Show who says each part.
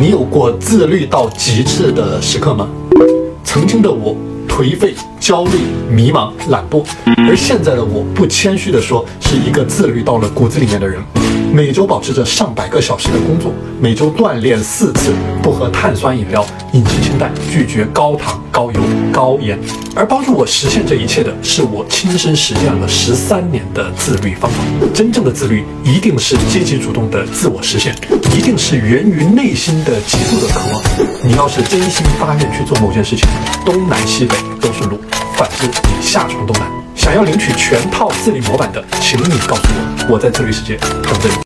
Speaker 1: 你有过自律到极致的时刻吗？曾经的我颓废、焦虑、迷茫、懒惰，而现在的我不谦虚地说，是一个自律到了骨子里面的人。每周保持着上百个小时的工作，每周锻炼四次，不喝碳酸饮料，饮食清淡，拒绝高糖、高油、高盐。而帮助我实现这一切的是我亲身实践了十三年的自律方法。真正的自律一定是积极主动的自我实现，一定是源于内心的极度的渴望。你要是真心发愿去做某件事情，东南西北都是路，反之你下床都难。想要领取全套自律模板的，请你告诉我，我在自律世界等着你。